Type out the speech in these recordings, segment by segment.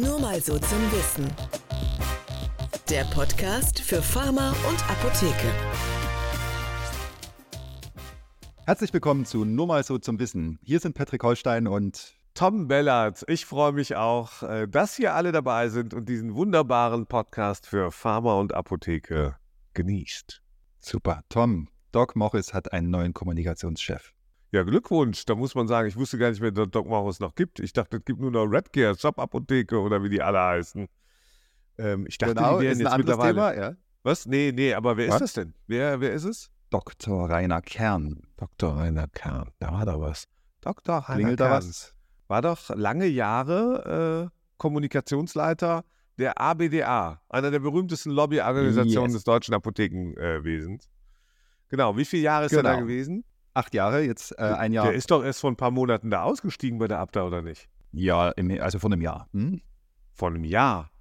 Nur mal so zum Wissen. Der Podcast für Pharma und Apotheke. Herzlich willkommen zu Nur mal so zum Wissen. Hier sind Patrick Holstein und Tom Bellert. Ich freue mich auch, äh, dass ihr alle dabei sind und diesen wunderbaren Podcast für Pharma und Apotheke genießt. Super. Tom, Doc Morris hat einen neuen Kommunikationschef. Ja, Glückwunsch. Da muss man sagen, ich wusste gar nicht mehr, dass Doc Morris noch gibt. Ich dachte, es gibt nur noch Redcare, Shop-Apotheke oder wie die alle heißen. Ähm, ich dachte, genau, die wären ist ein jetzt anderes mittlerweile. Thema, ja. Was? Nee, nee, aber wer Was? ist das denn? Wer, wer ist es? Dr. Rainer Kern. Dr. Rainer Kern. Da war doch was. Dr. Rainer Klingelt da Kern. was? War doch lange Jahre äh, Kommunikationsleiter der ABDA, einer der berühmtesten Lobbyorganisationen Yes. des deutschen Apothekenwesens. genau, wie viele Jahre ist er da Genau. gewesen? Acht Jahre, jetzt äh, ein Jahr. Der ist doch erst vor ein paar Monaten da ausgestiegen bei der Abda, oder nicht? ja, im, also vor einem Jahr. Hm? Vor einem Jahr.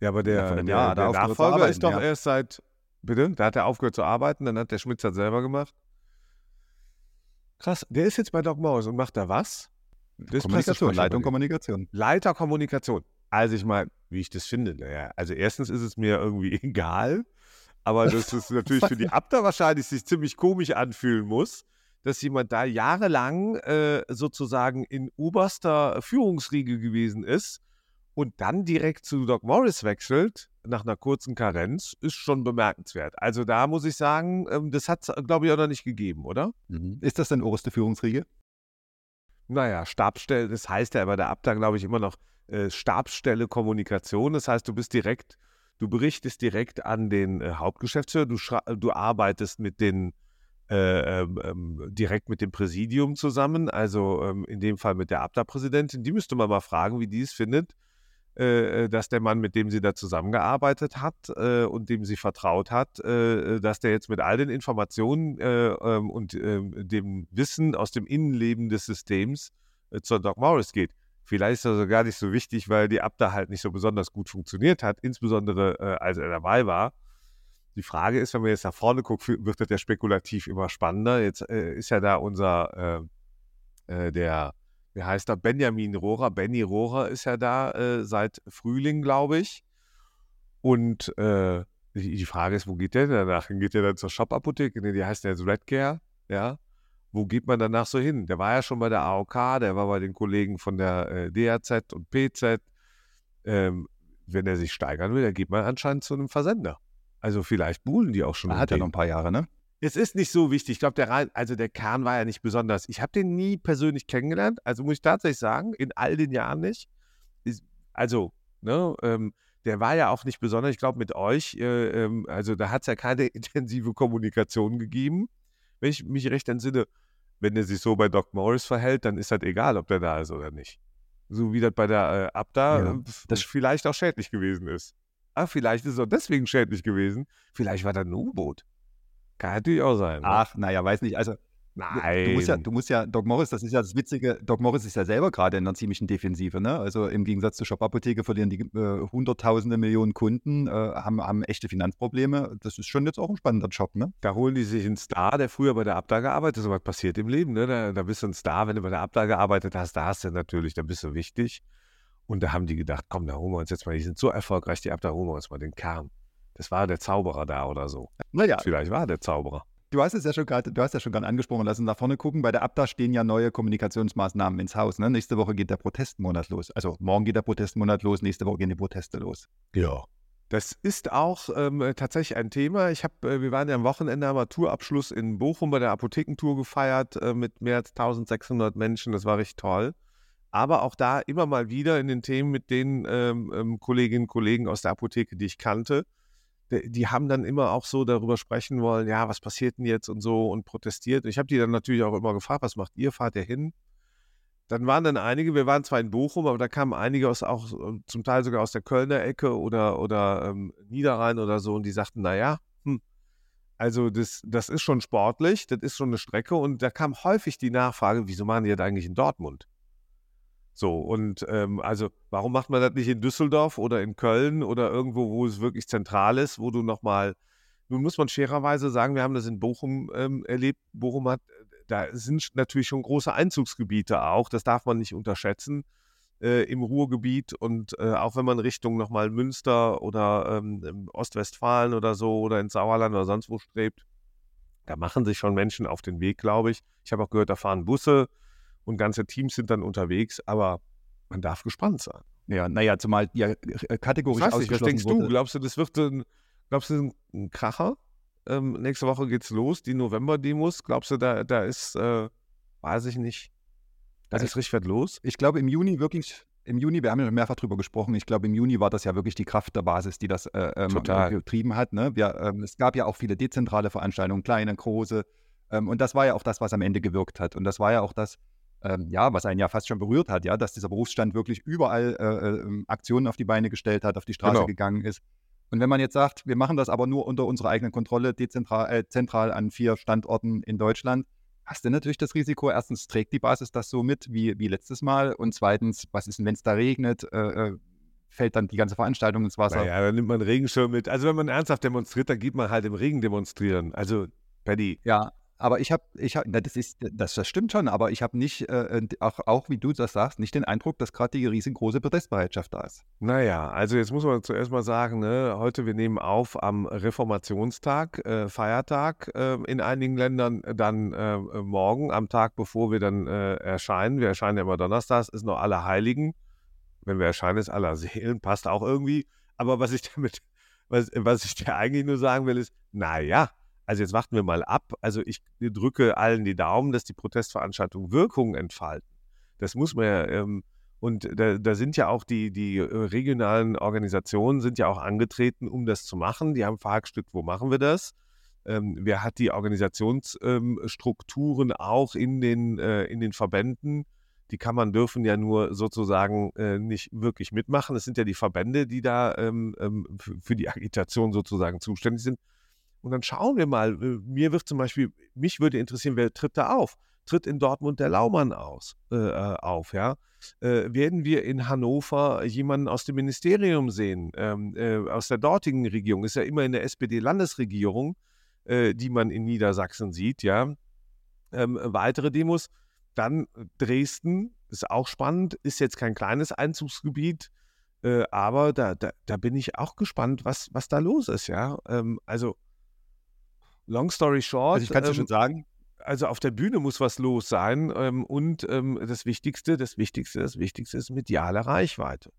Ja, aber der, Ja, der, Jahr er der zu Nachfolger ist doch ja. erst seit, bitte, da hat er aufgehört zu arbeiten, dann hat der Schmitz das selber gemacht. Krass, der ist jetzt bei Doc Morris und macht da was? Das Kommunikation, Leitung. Kommunikation. Leiter Kommunikation. Also ich meine, wie ich das finde, naja, also erstens ist es mir irgendwie egal, aber das ist natürlich für die Abda wahrscheinlich sich ziemlich komisch anfühlen muss, dass jemand da jahrelang äh, sozusagen in oberster Führungsriege gewesen ist und dann direkt zu Doc Morris wechselt nach einer kurzen Karenz, ist schon bemerkenswert. Also da muss ich sagen, ähm, das hat es, glaube ich, auch noch nicht gegeben, oder? Mhm. Ist das denn oberste Führungsriege? Naja, Stabsstelle, das heißt ja bei der Abda, glaube ich, immer noch äh, Stabsstelle Kommunikation. Das heißt, du bist direkt, du berichtest direkt an den äh, Hauptgeschäftsführer, du, schra- du arbeitest mit den äh, ähm, ähm, direkt mit dem Präsidium zusammen, also ähm, in dem Fall mit der Abda-Präsidentin. Die müsste man mal fragen, wie die es findet, äh, äh, dass der Mann, mit dem sie da zusammengearbeitet hat äh, und dem sie vertraut hat, äh, äh, dass der jetzt mit all den Informationen äh, ähm, und ähm, dem Wissen aus dem Innenleben des Systems äh, zur Doc Morris geht. Vielleicht ist das also gar nicht so wichtig, weil die Abda halt nicht so besonders gut funktioniert hat, insbesondere äh, als er dabei war. Die Frage ist, wenn man jetzt nach vorne guckt, wird das ja spekulativ immer spannender. Jetzt äh, ist ja da unser, äh, äh, der, wie heißt er, Benjamin Rohrer, Benny Rohrer ist ja da äh, seit Frühling, glaube ich. Und äh, die, die Frage ist, wo geht der denn danach? Geht der dann zur Shop-Apotheke? Nee, die heißt ja jetzt Redcare, ja. Wo geht man danach so hin? Der war ja schon bei der AOK, der war bei den Kollegen von der äh, DAZ und PZ. Ähm, wenn er sich steigern will, dann geht man anscheinend zu einem Versender. Also vielleicht buhlen die auch schon. Er hat ja noch ein paar Jahre, ne? Es ist nicht so wichtig. Ich glaube, der also der Kern war ja nicht besonders. Ich habe den nie persönlich kennengelernt. Also muss ich tatsächlich sagen, in all den Jahren nicht. Ist, also, ne, ähm, der war ja auch nicht besonders. Ich glaube, mit euch, äh, ähm, also da hat es ja keine intensive Kommunikation gegeben. Wenn ich mich recht entsinne, wenn er sich so bei Doc Morris verhält, dann ist das egal, ob der da ist oder nicht. So wie das bei der äh, Abda Ja, äh, das- vielleicht auch schädlich gewesen ist. Ah, vielleicht ist es auch deswegen schädlich gewesen. Vielleicht war da ein U-Boot. Kann natürlich auch sein. ne? Ach, naja, weiß nicht. Also Nein. Du musst ja, du musst ja, Doc Morris, das ist ja das Witzige, Doc Morris ist ja selber gerade in einer ziemlichen Defensive, ne? Also im Gegensatz zur Shop-Apotheke verlieren die äh, hunderttausende Millionen Kunden, äh, haben, haben echte Finanzprobleme. Das ist schon jetzt auch ein spannender Job, ne? da holen die sich einen Star, der früher bei der Abda gearbeitet hat. Was passiert im Leben, ne? Da, da bist du ein Star, wenn du bei der Abda gearbeitet hast, da hast du natürlich, da bist du wichtig. Und da haben die gedacht, komm, da holen wir uns jetzt mal, die sind so erfolgreich, die Abda, holen wir uns mal den Kern. Das war der Zauberer da oder so. Naja, Vielleicht war der Zauberer. Du hast es ja schon gerade, du hast ja schon gerade angesprochen, lass uns nach vorne gucken. Bei der Abda stehen ja neue Kommunikationsmaßnahmen ins Haus. Ne? Nächste Woche geht der Protestmonat los. Also morgen geht der Protestmonat los, nächste Woche gehen die Proteste los. Ja. Das ist auch ähm, tatsächlich ein Thema. Ich habe, äh, wir waren ja am Wochenende am Tourabschluss in Bochum bei der Apothekentour gefeiert äh, mit mehr als 1600 Menschen. Das war richtig toll. Aber auch da immer mal wieder in den Themen mit den ähm, ähm, Kolleginnen und Kollegen aus der Apotheke, die ich kannte, die, haben dann immer auch so darüber sprechen wollen, ja, was passiert denn jetzt und so und protestiert. Ich habe die dann natürlich auch immer gefragt, was macht ihr? Fahrt ihr hin? Dann waren dann einige, wir waren zwar in Bochum, aber da kamen einige aus auch äh, zum Teil sogar aus der Kölner Ecke oder, oder ähm, Niederrhein oder so und die sagten, naja, hm, also das, das ist schon sportlich, das ist schon eine Strecke und da kam häufig die Nachfrage, wieso machen die das eigentlich in Dortmund? So, und ähm, also warum macht man das nicht in Düsseldorf oder in Köln oder irgendwo, wo es wirklich zentral ist, wo du nochmal, nun muss man fairerweise sagen, wir haben das in Bochum ähm, erlebt, Bochum hat, da sind natürlich schon große Einzugsgebiete auch, das darf man nicht unterschätzen. äh, im Ruhrgebiet und äh, auch wenn man Richtung nochmal Münster oder ähm, Ostwestfalen oder so oder ins Sauerland oder sonst wo strebt, da machen sich schon Menschen auf den Weg, glaube ich. Ich habe auch gehört, da fahren Busse und ganze Teams sind dann unterwegs, aber man darf gespannt sein. Ja, naja, zumal ja kategorisch ich weiß nicht, was denkst wurde. du? Glaubst du, das wird ein, glaubst du, ein Kracher? Ähm, nächste Woche geht's los, die November-Demos. Glaubst du, da, da ist, äh, weiß ich nicht, da also ist richtig was los? Ich glaube, im Juni wirklich im Juni, wir haben ja mehrfach drüber gesprochen, ich glaube, im Juni war das ja wirklich die Kraft der Basis, die das äh, ähm, getrieben hat. Ne? Wir, ähm, es gab ja auch viele dezentrale Veranstaltungen, kleine, große. Ähm, und das war ja auch das, was am Ende gewirkt hat. Und das war ja auch das, ähm, ja, was einen ja fast schon berührt hat, ja, dass dieser Berufsstand wirklich überall äh, äh, ähm, Aktionen auf die Beine gestellt hat, auf die Straße genau. gegangen ist. Und wenn man jetzt sagt, wir machen das aber nur unter unserer eigenen Kontrolle, dezentral, äh, zentral an vier Standorten in Deutschland, hast du natürlich das Risiko, erstens trägt die Basis das so mit wie, wie letztes Mal und zweitens, was ist denn, wenn es da regnet, äh, äh, fällt dann die ganze Veranstaltung ins Wasser. Ja, dann nimmt man Regenschirm mit. Also wenn man ernsthaft demonstriert, dann geht man halt im Regen demonstrieren. Also, Paddy. Ja, aber ich habe, ich hab, das das, das stimmt schon, aber ich habe nicht, äh, auch, auch wie du das sagst, nicht den Eindruck, dass gerade die riesengroße Protestbereitschaft da ist. Naja, also jetzt muss man zuerst mal sagen, ne, heute wir nehmen auf am Reformationstag, äh, Feiertag äh, in einigen Ländern, dann äh, morgen, am Tag, bevor wir dann äh, erscheinen. Wir erscheinen ja immer donnerstags, ist noch alle Heiligen. Wenn wir erscheinen, ist aller Seelen, passt auch irgendwie. Aber was ich damit, was, was ich dir eigentlich nur sagen will, ist, naja, also jetzt warten wir mal ab. Also ich drücke allen die Daumen, dass die Protestveranstaltungen Wirkung entfalten. Das muss man ja, ähm, und da, da, sind ja auch die, die äh, regionalen Organisationen sind ja auch angetreten, um das zu machen. Die haben verhackstückt, wo machen wir das? Ähm, wer hat die Organisationsstrukturen ähm, auch in den, äh, in den Verbänden? Die Kammern dürfen ja nur sozusagen äh, nicht wirklich mitmachen. Es sind ja die Verbände, die da ähm, ähm für die Agitation sozusagen zuständig sind. Und dann schauen wir mal. Äh, mir wird zum Beispiel, mich würde interessieren, wer tritt da auf? Tritt in Dortmund der Laumann aus, äh, äh, auf, ja? Äh, werden wir in Hannover jemanden aus dem Ministerium sehen, ähm, äh, aus der dortigen Regierung? Ist ja immer in der SPD-Landesregierung, äh, die man in Niedersachsen sieht, ja? Ähm, weitere Demos. Dann Dresden, ist auch spannend, ist jetzt kein kleines Einzugsgebiet, aber da, da, da, bin ich auch gespannt, was, was da los ist, ja. Ähm, also Long story short. Also ich kann es ähm, schon sagen. Also auf der Bühne muss was los sein. Ähm, und ähm, das Wichtigste, das Wichtigste, das Wichtigste ist mediale Reichweite.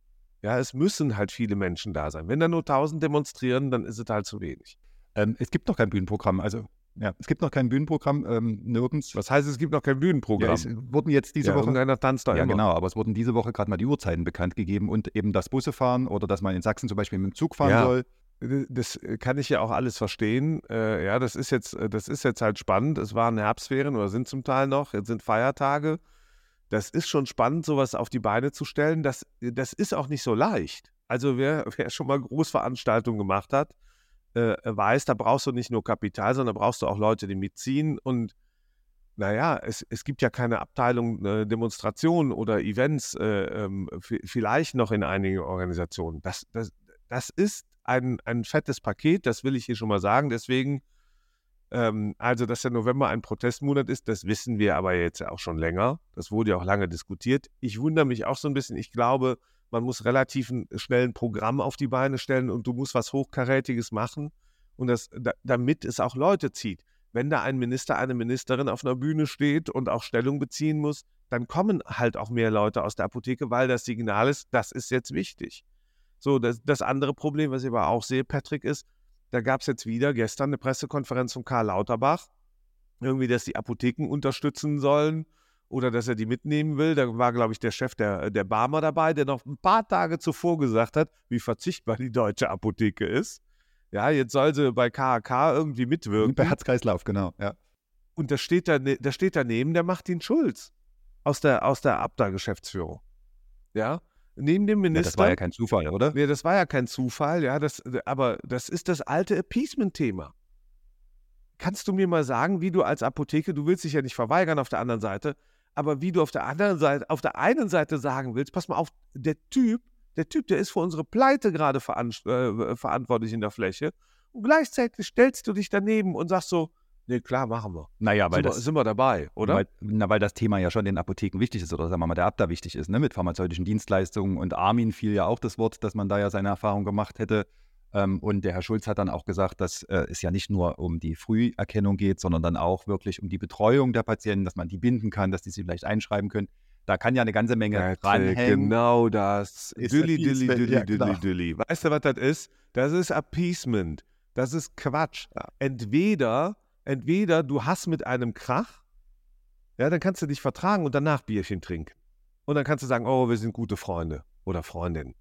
Ja, es müssen halt viele Menschen da sein. Wenn da nur 1000 demonstrieren, dann ist es halt zu wenig. Ähm, es gibt noch kein Bühnenprogramm. Also ja, es gibt noch kein Bühnenprogramm ähm, nirgends. Was heißt, es gibt noch kein Bühnenprogramm? Ja, es wurden jetzt diese ja, Woche. Irgendeiner tanzt da Ja, immer. genau, aber es wurden diese Woche gerade mal die Uhrzeiten bekannt gegeben und eben das Bussefahren oder dass man in Sachsen zum Beispiel mit dem Zug fahren ja. soll. Das äh, kann ich ja auch alles verstehen. Äh, ja, das ist jetzt, äh, das ist jetzt halt spannend. Es waren Herbstferien oder sind zum Teil noch. Jetzt sind Feiertage. Das ist schon spannend, sowas auf die Beine zu stellen. Das, das ist auch nicht so leicht. Also wer, wer schon mal Großveranstaltungen gemacht hat, äh, weiß, da brauchst du nicht nur Kapital, sondern brauchst du auch Leute, die mitziehen. Und naja, es, es gibt ja keine Abteilung äh, Demonstrationen oder Events, äh, ähm, vielleicht noch in einigen Organisationen. Das, das, das ist ein, ein fettes Paket, das will ich hier schon mal sagen. Deswegen, ähm, also, dass der November ein Protestmonat ist, das wissen wir aber jetzt auch schon länger. Das wurde ja auch lange diskutiert. Ich wundere mich auch so ein bisschen. Ich glaube, man muss relativ schnell ein Programm auf die Beine stellen und du musst was Hochkarätiges machen. Und das, da, damit es auch Leute zieht. Wenn da ein Minister, eine Ministerin auf einer Bühne steht und auch Stellung beziehen muss, dann kommen halt auch mehr Leute aus der Apotheke, weil das Signal ist, das ist jetzt wichtig. So, das, das andere Problem, was ich aber auch sehe, Patrick, ist, da gab es jetzt wieder gestern eine Pressekonferenz von Karl Lauterbach, irgendwie, dass die Apotheken unterstützen sollen oder dass er die mitnehmen will. Da war, glaube ich, der Chef der, der Barmer dabei, der noch ein paar Tage zuvor gesagt hat, wie verzichtbar die deutsche Apotheke ist. Ja, jetzt soll sie bei KHK irgendwie mitwirken. Bei Herzkreislauf, genau, ja. Und da steht, da, da steht daneben der Martin Schulz aus der, aus der Abda-Geschäftsführung. Ja, neben dem Minister. Ja, das war ja kein Zufall, oder? Ja, das war ja kein Zufall, ja, das, aber das ist das alte Appeasement-Thema. Kannst du mir mal sagen, wie du als Apotheke, du willst dich ja nicht verweigern auf der anderen Seite, aber wie du auf der anderen Seite, auf der einen Seite sagen willst, pass mal auf, der Typ, der Typ, der ist für unsere Pleite gerade veran äh, verantwortlich in der Fläche und gleichzeitig stellst du dich daneben und sagst so, Nee, klar, machen wir. Naja, weil sind, wir, das, sind wir dabei, oder? Weil, na, weil das Thema ja schon den Apotheken wichtig ist oder sagen wir mal der Abda wichtig ist, ne? mit pharmazeutischen Dienstleistungen. Und Armin fiel ja auch das Wort, dass man da ja seine Erfahrung gemacht hätte. Ähm, und der Herr Schulz hat dann auch gesagt, dass äh, es ja nicht nur um die Früherkennung geht, sondern dann auch wirklich um die Betreuung der Patienten, dass man die binden kann, dass die sie vielleicht einschreiben können. Da kann ja eine ganze Menge Patrick, dranhängen. Genau das. Ist Dilly, dilly, dilly, ja, dilly, dilly. Weißt du, was das ist? Das ist Appeasement. Das ist Quatsch. Entweder, entweder du hast mit einem Krach, ja, dann kannst du dich vertragen und danach Bierchen trinken. Und dann kannst du sagen, oh, wir sind gute Freunde oder Freundinnen.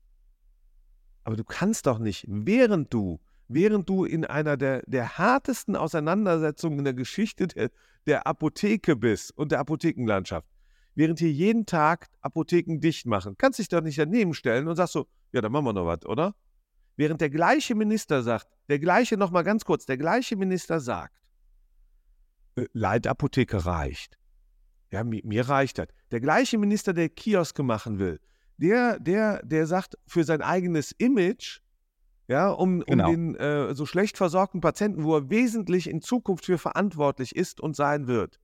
Aber du kannst doch nicht, während du, während du in einer der, der härtesten Auseinandersetzungen in der Geschichte der, der Apotheke bist und der Apothekenlandschaft, während hier jeden Tag Apotheken dicht machen, kannst dich doch nicht daneben stellen und sagst so, ja, dann machen wir noch was, oder? Während der gleiche Minister sagt, der gleiche, nochmal ganz kurz, der gleiche Minister sagt, Leitapotheke reicht. Ja, mir, mir reicht das. Der gleiche Minister, der Kioske machen will, der, der, der sagt, für sein eigenes Image, ja, um, Genau. um den äh, so schlecht versorgten Patienten, wo er wesentlich in Zukunft für verantwortlich ist und sein wird,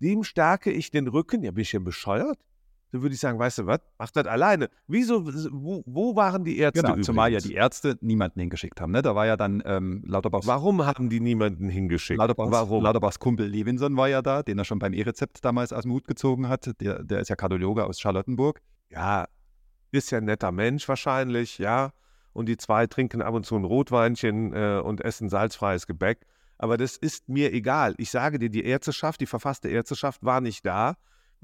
dem stärke ich den Rücken. Ja, bin ich denn bescheuert? Dann würde ich sagen, weißt du was, mach das alleine. Wieso, wo, wo waren die Ärzte Genau, zumal ja die Ärzte niemanden hingeschickt haben. Ne? Da war ja dann ähm, Lauterbachs, Warum haben die niemanden hingeschickt? Lauterbachs, Warum? Lauterbachs Kumpel Levinson war ja da, den er schon beim E-Rezept damals aus dem Hut gezogen hat. Der, der ist ja Kardiologe aus Charlottenburg. ja, ist ja ein netter Mensch wahrscheinlich, ja. Und die zwei trinken ab und zu ein Rotweinchen äh, und essen salzfreies Gebäck. Aber das ist mir egal. Ich sage dir, die Ärzteschaft, die verfasste Ärzteschaft war nicht da,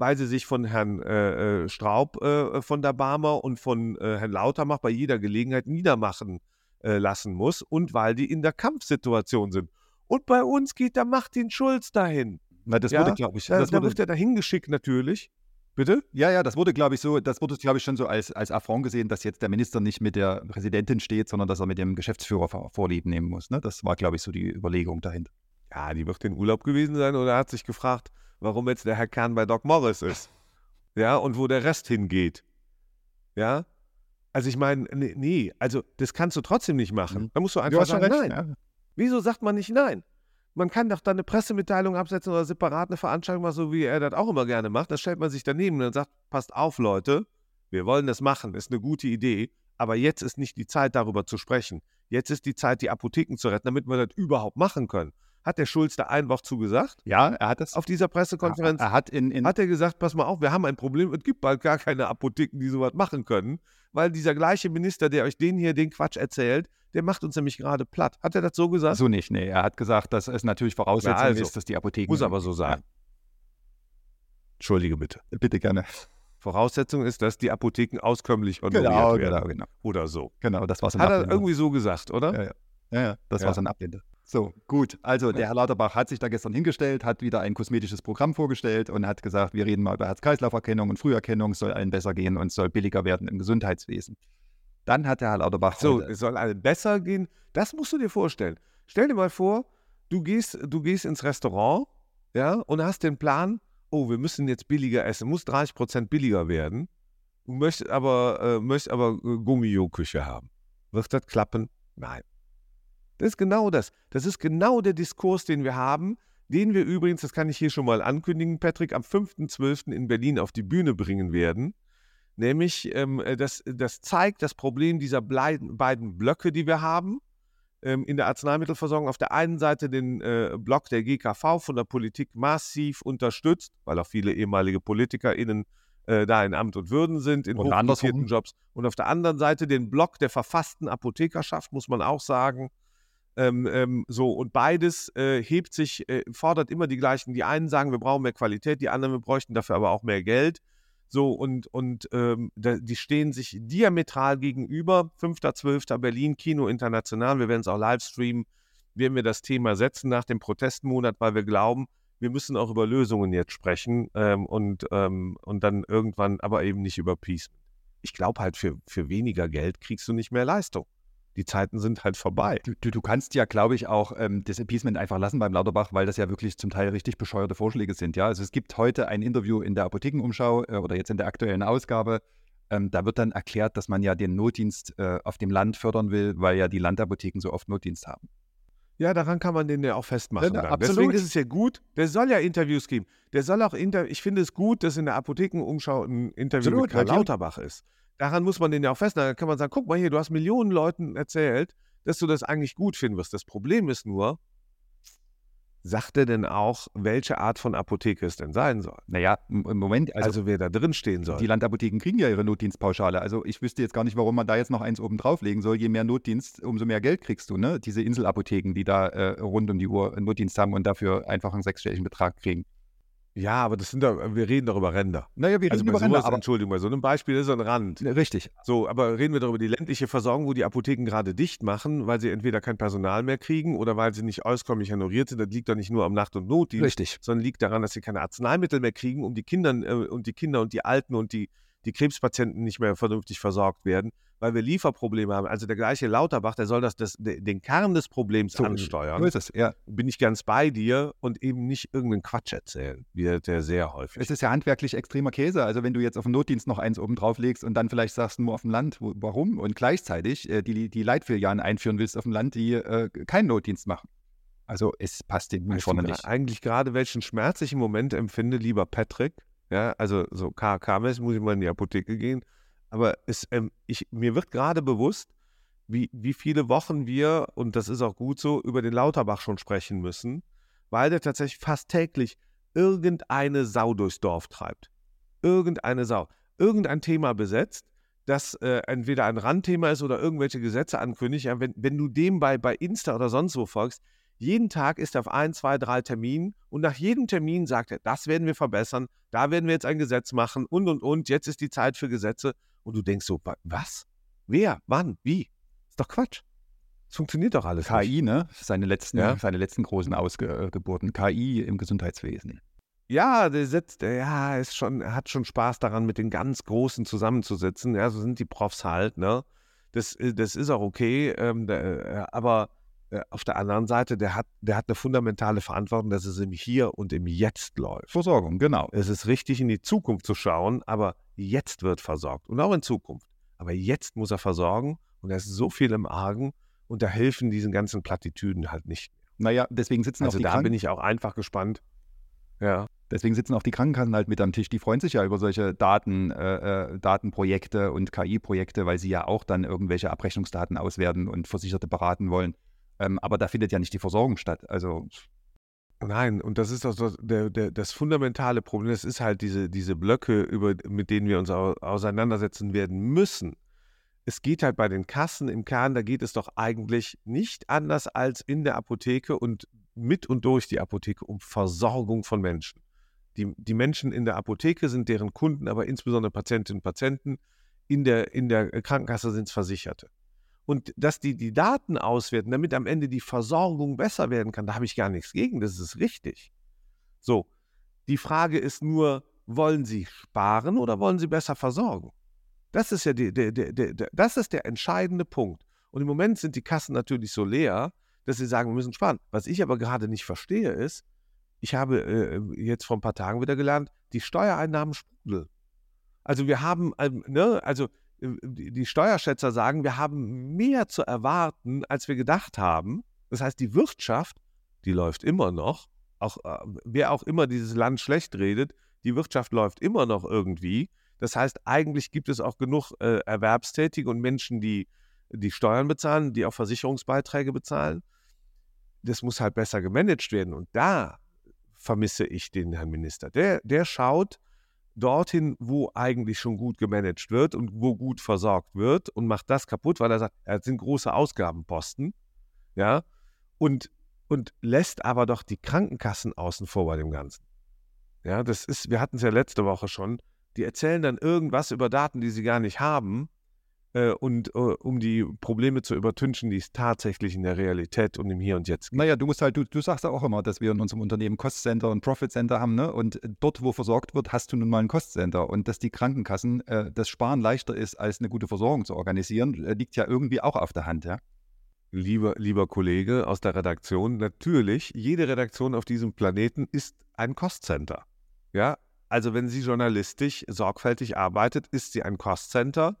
weil sie sich von Herrn äh, äh, Straub äh, von der Barmer und von äh, Herrn Lautermach bei jeder Gelegenheit niedermachen äh, lassen muss und weil die in der Kampfsituation sind. Und bei uns geht der Martin Schulz dahin. Na, das Ja, wurde, glaube ich, Da, das da wurde, wird er dahin geschickt natürlich. Bitte? ja, ja, das wurde, glaube ich, so, das wurde, glaube ich, schon so als, als Affront gesehen, dass jetzt der Minister nicht mit der Präsidentin steht, sondern dass er mit dem Geschäftsführer vor, Vorlieb nehmen muss. Ne? Das war, glaube ich, so die Überlegung dahinter. Ja, die wird in Urlaub gewesen sein oder hat sich gefragt, warum jetzt der Herr Kahn bei Doc Morris ist. Ja, und wo der Rest hingeht. Ja. Also ich meine, nee, nee, also das kannst du trotzdem nicht machen. Mhm. Da musst du Du einfach schon sagen, recht, nein. ja. Wieso sagt man nicht nein? Man kann doch dann eine Pressemitteilung absetzen oder separat eine Veranstaltung machen, so wie er das auch immer gerne macht. Da stellt man sich daneben und dann sagt, passt auf, Leute, wir wollen das machen, ist eine gute Idee, aber jetzt ist nicht die Zeit, darüber zu sprechen. Jetzt ist die Zeit, die Apotheken zu retten, damit wir das überhaupt machen können. Hat der Schulz da ein Wort zugesagt Ja, er hat das. auf dieser Pressekonferenz? Er hat in, in hat er gesagt, pass mal auf, wir haben ein Problem, es gibt bald gar keine Apotheken, die sowas machen können, weil dieser gleiche Minister, der euch den hier den Quatsch erzählt, der macht uns nämlich gerade platt. Hat er das so gesagt? so nicht. Nee, er hat gesagt, dass es natürlich Voraussetzung Na also, ist, dass die Apotheken. Muss aber so sein. Entschuldige bitte. Ja, bitte gerne. Voraussetzung ist, dass die Apotheken auskömmlich honoriert Genau, werden. genau, genau. Oder so. Genau, das war ein Hat er irgendwie so gesagt, oder? Ja, ja. Ja, ja, das Ja. war so ein Ablehnung. So, gut. Also, der Herr Lauterbach hat sich da gestern hingestellt, hat wieder ein kosmetisches Programm vorgestellt und hat gesagt, wir reden mal über Herz-Kreislauf-Erkennung und Früherkennung, es soll allen besser gehen und es soll billiger werden im Gesundheitswesen. Dann hat der Herr Lauterbach So, es soll allen besser gehen. Das musst du dir vorstellen. Stell dir mal vor, du gehst, du gehst ins Restaurant, ja, und hast den Plan, oh, wir müssen jetzt billiger essen, muss 30 Prozent billiger werden. Du möchtest aber, äh, möchtest aber äh, Gummio-Küche haben. Wird das klappen? Nein. Das ist genau das. Das ist genau der Diskurs, den wir haben, den wir übrigens, das kann ich hier schon mal ankündigen, Patrick, am 5.12. in Berlin auf die Bühne bringen werden. Nämlich, ähm, äh, das, das zeigt das Problem dieser beiden Blöcke, die wir haben ähm, in der Arzneimittelversorgung. Auf der einen Seite den äh, Block der GKV von der Politik massiv unterstützt, weil auch viele ehemalige PolitikerInnen äh, da in Amt und Würden sind, in andersrum. Jobs. Und auf der anderen Seite den Block der verfassten Apothekerschaft, muss man auch sagen. Ähm, ähm, so, und beides äh, hebt sich, äh, fordert immer die gleichen. Die einen sagen, wir brauchen mehr Qualität, die anderen, wir bräuchten dafür aber auch mehr Geld. So, und, und ähm, da, die stehen sich diametral gegenüber. 5.12. Berlin, Kino International. Wir werden es auch live streamen. Werden wir das Thema setzen nach dem Protestmonat, weil wir glauben, wir müssen auch über Lösungen jetzt sprechen ähm, und, ähm, und dann irgendwann aber eben nicht über Peace. Ich glaube halt, für, für weniger Geld kriegst du nicht mehr Leistung. Die Zeiten sind halt vorbei. Du, du, du kannst ja, glaube ich, auch ähm, das Appeasement einfach lassen beim Lauterbach, weil das ja wirklich zum Teil richtig bescheuerte Vorschläge sind. Ja, also es gibt heute ein Interview in der Apothekenumschau äh, oder jetzt in der aktuellen Ausgabe. Ähm, da wird dann erklärt, dass man ja den Notdienst äh, auf dem Land fördern will, weil ja die Landapotheken so oft Notdienst haben. Ja, daran kann man den ja auch festmachen. Ja. Deswegen ist es ja gut, der soll ja Interviews geben. Der soll auch Inter ich finde es gut, dass in der Apothekenumschau ein Interview Absolut, mit Karl. Lauterbach ist. Daran muss man den ja auch festmachen. Da kann man sagen, guck mal hier, du hast Millionen Leuten erzählt, dass du das eigentlich gut finden wirst. Das Problem ist nur, sagt er denn auch, welche Art von Apotheke es denn sein soll? Naja, im im Moment, Also, also, wer da drin stehen soll. die Landapotheken kriegen ja ihre Notdienstpauschale. Also ich wüsste jetzt gar nicht, warum man da jetzt noch eins oben drauflegen soll. Je mehr Notdienst, umso mehr Geld kriegst du, ne? Diese Inselapotheken, die da äh, rund um die Uhr Notdienst haben und dafür einfach einen sechsstelligen Betrag kriegen. Ja, aber das sind doch, wir reden doch über Ränder. Naja, wir Also reden über Ränder, aber Entschuldigung, bei so einem Beispiel ist so ein Rand. richtig. So, aber reden wir darüber die ländliche Versorgung, wo die Apotheken gerade dicht machen, weil sie entweder kein Personal mehr kriegen oder weil sie nicht auskömmlich honoriert sind. Das liegt doch nicht nur am Nacht- und Notdienst, Richtig. sondern liegt daran, dass sie keine Arzneimittel mehr kriegen, um die Kinder äh, und die Kinder und die Alten und die, die Krebspatienten nicht mehr vernünftig versorgt werden, weil wir Lieferprobleme haben. Also der gleiche Lauterbach, der soll das, das de- den Kern des Problems So, ansteuern. So ist es, ja. Bin ich ganz bei dir und eben nicht irgendeinen Quatsch erzählen, wie der sehr häufig. Es ist ja handwerklich extremer Käse. Also wenn du jetzt auf den Notdienst noch eins oben drauflegst und dann vielleicht sagst, nur auf dem Land, warum? Und gleichzeitig äh, die, die Leitfilialen einführen willst auf dem Land, die äh, keinen Notdienst machen. Also es passt den Weißt vorne nicht. eigentlich gerade, welchen Schmerz ich im Moment empfinde, lieber Patrick? Ja, also so KK-mäßig muss ich mal in die Apotheke gehen. Aber es, ähm, ich, mir wird gerade bewusst, wie, wie viele Wochen wir, und das ist auch gut so, über den Lauterbach schon sprechen müssen, weil der tatsächlich fast täglich irgendeine Sau durchs Dorf treibt. Irgendeine Sau. Irgendein Thema besetzt, das äh, entweder ein Randthema ist oder irgendwelche Gesetze ankündigt. Ja, wenn, wenn du dem bei, bei Insta oder sonst wo folgst, jeden Tag ist er auf ein, zwei, drei Terminen und nach jedem Termin sagt er, das werden wir verbessern, da werden wir jetzt ein Gesetz machen und und und, jetzt ist die Zeit für Gesetze. Und du denkst so, wa- was? Wer? Wann? Wie? Ist doch Quatsch. Es funktioniert doch alles nicht. KI, ne? Seine letzten, Ja. seine letzten großen Ausgeburten. KI im Gesundheitswesen. Ja, der sitzt, ja, ist schon, hat schon Spaß daran, mit den ganz Großen zusammenzusitzen. Ja, so sind die Profs halt, ne? Das, äh, das ist auch okay, ähm, äh, aber äh, auf der anderen Seite, der hat, der hat eine fundamentale Verantwortung, dass es im Hier und im Jetzt läuft. Versorgung, genau. Es ist richtig, in die Zukunft zu schauen, aber jetzt wird versorgt und auch in Zukunft. Aber jetzt muss er versorgen und da ist so viel im Argen und da helfen diesen ganzen Plattitüden halt nicht. Naja, deswegen sitzen, Also auch die da Kranken- bin ich auch einfach gespannt. Ja. deswegen sitzen auch die Krankenkassen halt mit am Tisch. Die freuen sich ja über solche Daten, äh, äh, Datenprojekte und KI-Projekte, weil sie ja auch dann irgendwelche Abrechnungsdaten auswerten und Versicherte beraten wollen. Ähm, aber da findet ja nicht die Versorgung statt. Also Nein, und das ist doch so der, der, das fundamentale Problem. Das ist halt diese, diese Blöcke, über, mit denen wir uns au, auseinandersetzen werden müssen. Es geht halt bei den Kassen im Kern, da geht es doch eigentlich nicht anders als in der Apotheke und mit und durch die Apotheke um Versorgung von Menschen. Die, die Menschen in der Apotheke sind deren Kunden, aber insbesondere Patientinnen und Patienten. In der, in der Krankenkasse sind es Versicherte. Und dass die die Daten auswerten, damit am Ende die Versorgung besser werden kann, da habe ich gar nichts gegen, das ist richtig. So, die Frage ist nur, wollen Sie sparen oder wollen Sie besser versorgen? Das ist ja die, der, der- das ist der entscheidende Punkt. Und im Moment sind die Kassen natürlich so leer, dass sie sagen, wir müssen sparen. Was ich aber gerade nicht verstehe ist, ich habe äh, jetzt vor ein paar Tagen wieder gelernt, die Steuereinnahmen sprudeln. Also wir haben, ähm, ne, also die Steuerschätzer sagen, wir haben mehr zu erwarten, als wir gedacht haben. Das heißt, die Wirtschaft, die läuft immer noch. Auch äh, wer auch immer dieses Land schlecht redet, die Wirtschaft läuft immer noch irgendwie. Das heißt, eigentlich gibt es auch genug äh, Erwerbstätige und Menschen, die die Steuern bezahlen, die auch Versicherungsbeiträge bezahlen. Das muss halt besser gemanagt werden. Und da vermisse ich den Herrn Minister. Der, der schaut dorthin, wo eigentlich schon gut gemanagt wird und wo gut versorgt wird und macht das kaputt, weil er sagt, es sind große Ausgabenposten, ja, und, und lässt aber doch die Krankenkassen außen vor bei dem Ganzen. Ja, das ist, wir hatten es ja letzte Woche schon, die erzählen dann irgendwas über Daten, die sie gar nicht haben, äh, und äh, um die Probleme zu übertünchen, die es tatsächlich in der Realität und im Hier und Jetzt gibt. Naja, du musst halt, du, du sagst ja auch immer, dass wir in unserem Unternehmen Cost Center und Profit Center haben, ne? Und dort, wo versorgt wird, hast du nun mal ein Cost Center. Und dass die Krankenkassen äh, das Sparen leichter ist, als eine gute Versorgung zu organisieren, äh, liegt ja irgendwie auch auf der Hand, ja. Lieber, lieber Kollege aus der Redaktion, natürlich, jede Redaktion auf diesem Planeten ist ein Cost-Center. Ja, also wenn sie journalistisch sorgfältig arbeitet, ist sie ein Cost-Center.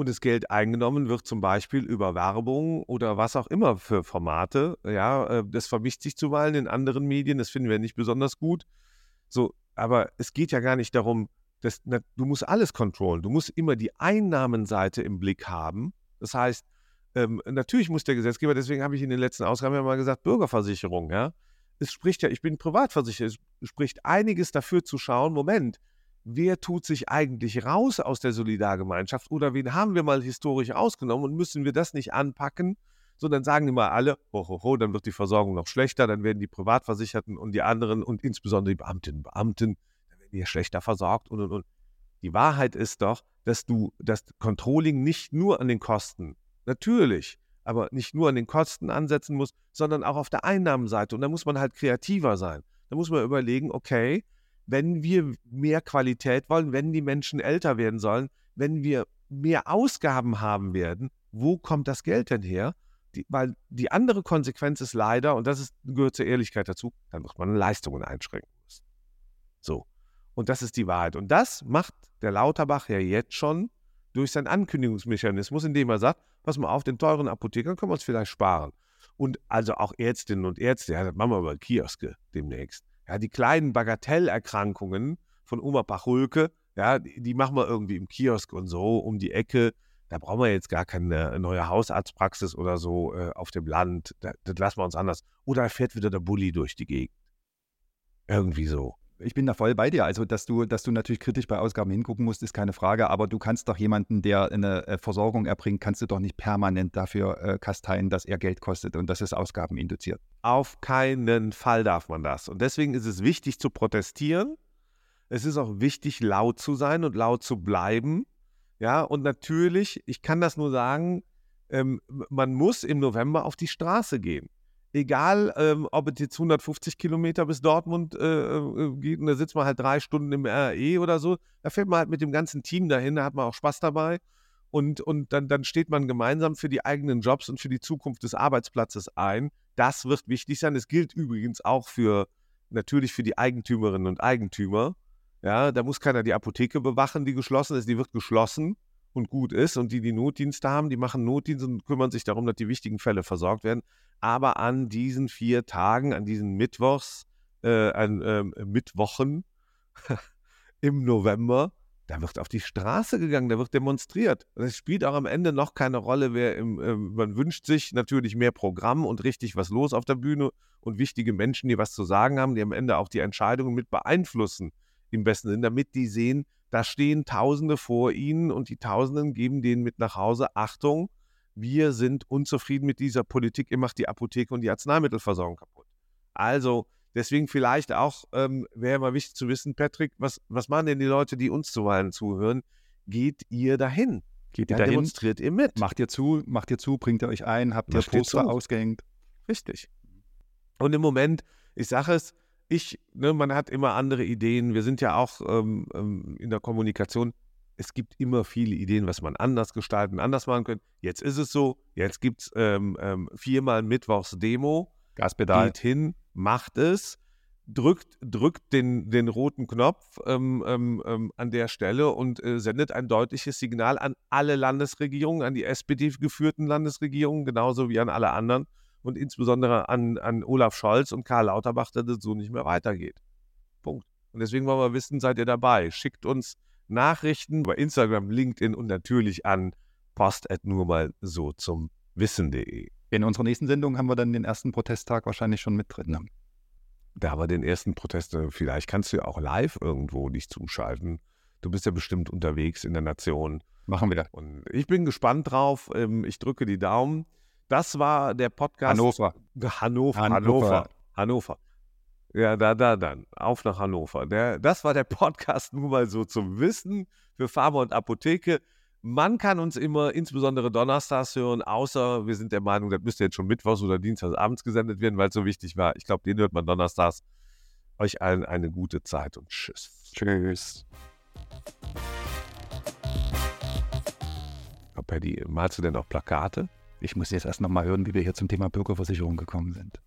Und das Geld eingenommen wird zum Beispiel über Werbung oder was auch immer für Formate. Ja, äh, das vermischt sich zuweilen in anderen Medien, das finden wir nicht besonders gut. So, aber es geht ja gar nicht darum, dass na, du musst alles kontrollen. Du musst immer die Einnahmenseite im Blick haben. Das heißt, ähm, natürlich muss der Gesetzgeber, deswegen habe ich in den letzten Ausgaben ja mal gesagt, Bürgerversicherung, ja. Es spricht ja, ich bin privatversichert, es spricht einiges dafür zu schauen, Moment, wer tut sich eigentlich raus aus der Solidargemeinschaft oder wen haben wir mal historisch ausgenommen und müssen wir das nicht anpacken? So, dann sagen immer alle, ho, ho, ho, dann wird die Versorgung noch schlechter, dann werden die Privatversicherten und die anderen und insbesondere die Beamtinnen und Beamten, dann schlechter versorgt und und und. Die Wahrheit ist doch, dass du das Controlling nicht nur an den Kosten, natürlich, aber nicht nur an den Kosten ansetzen musst, sondern auch auf der Einnahmenseite. Und da muss man halt kreativer sein. Da muss man überlegen, okay, wenn wir mehr Qualität wollen, wenn die Menschen älter werden sollen, wenn wir mehr Ausgaben haben werden, wo kommt das Geld denn her? Die, weil die andere Konsequenz ist leider, und das ist, gehört zur Ehrlichkeit dazu, dann wird man Leistungen einschränken müssen. So. Und das ist die Wahrheit. Und das macht der Lauterbach ja jetzt schon durch seinen Ankündigungsmechanismus, indem er sagt, pass mal auf, den teuren Apothekern können wir uns vielleicht sparen. Und also auch Ärztinnen und Ärzte, ja, das machen wir über Kioske demnächst. Ja, die kleinen Bagatellerkrankungen von Oma Pachulke, ja, die, die machen wir irgendwie im Kiosk und so um die Ecke. Da brauchen wir jetzt gar keine neue Hausarztpraxis oder so äh, auf dem Land. Da, das lassen wir uns anders. Oder fährt wieder der Bulli durch die Gegend. Irgendwie so ich bin da voll bei dir. Also, dass du, dass du natürlich kritisch bei Ausgaben hingucken musst, ist keine Frage. Aber du kannst doch jemanden, der eine äh, Versorgung erbringt, kannst du doch nicht permanent dafür äh, kasteien, dass er Geld kostet und dass es Ausgaben induziert. Auf keinen Fall darf man das. Und deswegen ist es wichtig zu protestieren. Es ist auch wichtig, laut zu sein und laut zu bleiben. Ja, und natürlich, ich kann das nur sagen, ähm, man muss im November auf die Straße gehen egal ähm, ob es jetzt 150 Kilometer bis Dortmund äh, äh, geht und da sitzt man halt drei Stunden im RE oder so, da fährt man halt mit dem ganzen Team dahin, da hat man auch Spaß dabei und, und dann, dann steht man gemeinsam für die eigenen Jobs und für die Zukunft des Arbeitsplatzes ein. Das wird wichtig sein. Das gilt übrigens auch für natürlich für die Eigentümerinnen und Eigentümer. Ja, da muss keiner die Apotheke bewachen, die geschlossen ist, die wird geschlossen und gut ist. Und die, die Notdienste haben, die machen Notdienst und kümmern sich darum, dass die wichtigen Fälle versorgt werden. Aber an diesen vier Tagen, an diesen Mittwochs, äh, an äh, Mittwochen im November, da wird auf die Straße gegangen, da wird demonstriert. Es spielt auch am Ende noch keine Rolle, wer im, äh, man wünscht sich natürlich mehr Programm und richtig was los auf der Bühne und wichtige Menschen, die was zu sagen haben, die am Ende auch die Entscheidungen mit beeinflussen, im besten Sinn, damit die sehen, da stehen Tausende vor ihnen und die Tausenden geben denen mit nach Hause, Achtung, wir sind unzufrieden mit dieser Politik, ihr macht die Apotheke und die Arzneimittelversorgung kaputt. Also deswegen vielleicht auch, ähm, wäre mal wichtig zu wissen, Patrick, was, was machen denn die Leute, die uns zuweilen zuhören? Geht ihr dahin? Geht ihr dahin? Demonstriert ihr mit? Macht ihr zu, macht ihr zu, bringt ihr euch ein, habt ihr Poster ausgehängt? Richtig. Und im Moment, ich sage es, ich, ne, man hat immer andere Ideen. Wir sind ja auch ähm, ähm, in der Kommunikation. Es gibt immer viele Ideen, was man anders gestalten, anders machen könnte. Jetzt ist es so, jetzt gibt es ähm, ähm, viermal Mittwochs Demo. Gaspedal. Geht hin, macht es, drückt, drückt den, den roten Knopf ähm, ähm, an der Stelle und äh, sendet ein deutliches Signal an alle Landesregierungen, an die SPD geführten Landesregierungen, genauso wie an alle anderen und insbesondere an, an Olaf Scholz und Karl Lauterbach, dass es so nicht mehr weitergeht. Punkt. Und deswegen wollen wir wissen, seid ihr dabei? Schickt uns Nachrichten bei Instagram, LinkedIn und natürlich an post nur mal so zum wissen.de. In unserer nächsten Sendung haben wir dann den ersten Protesttag wahrscheinlich schon mit drin. Da haben wir den ersten Protest, äh, vielleicht kannst du ja auch live irgendwo dich zuschalten. Du bist ja bestimmt unterwegs in der Nation. Machen wir das. Und ich bin gespannt drauf. Ähm, ich drücke die Daumen. Das war der Podcast. Hannover. Hannover. Hannover. Hannover. Ja, da, da, dann. Auf nach Hannover. Der, das war der Podcast nur mal so zum Wissen für Pharma und Apotheke. Man kann uns immer, insbesondere donnerstags hören, außer wir sind der Meinung, das müsste jetzt schon mittwochs oder dienstags abends gesendet werden, weil es so wichtig war. Ich glaube, den hört man donnerstags. Euch allen eine gute Zeit und tschüss. Tschüss. Paddy, malst du denn auch Plakate? Ich muss jetzt erst nochmal hören, wie wir hier zum Thema Bürgerversicherung gekommen sind.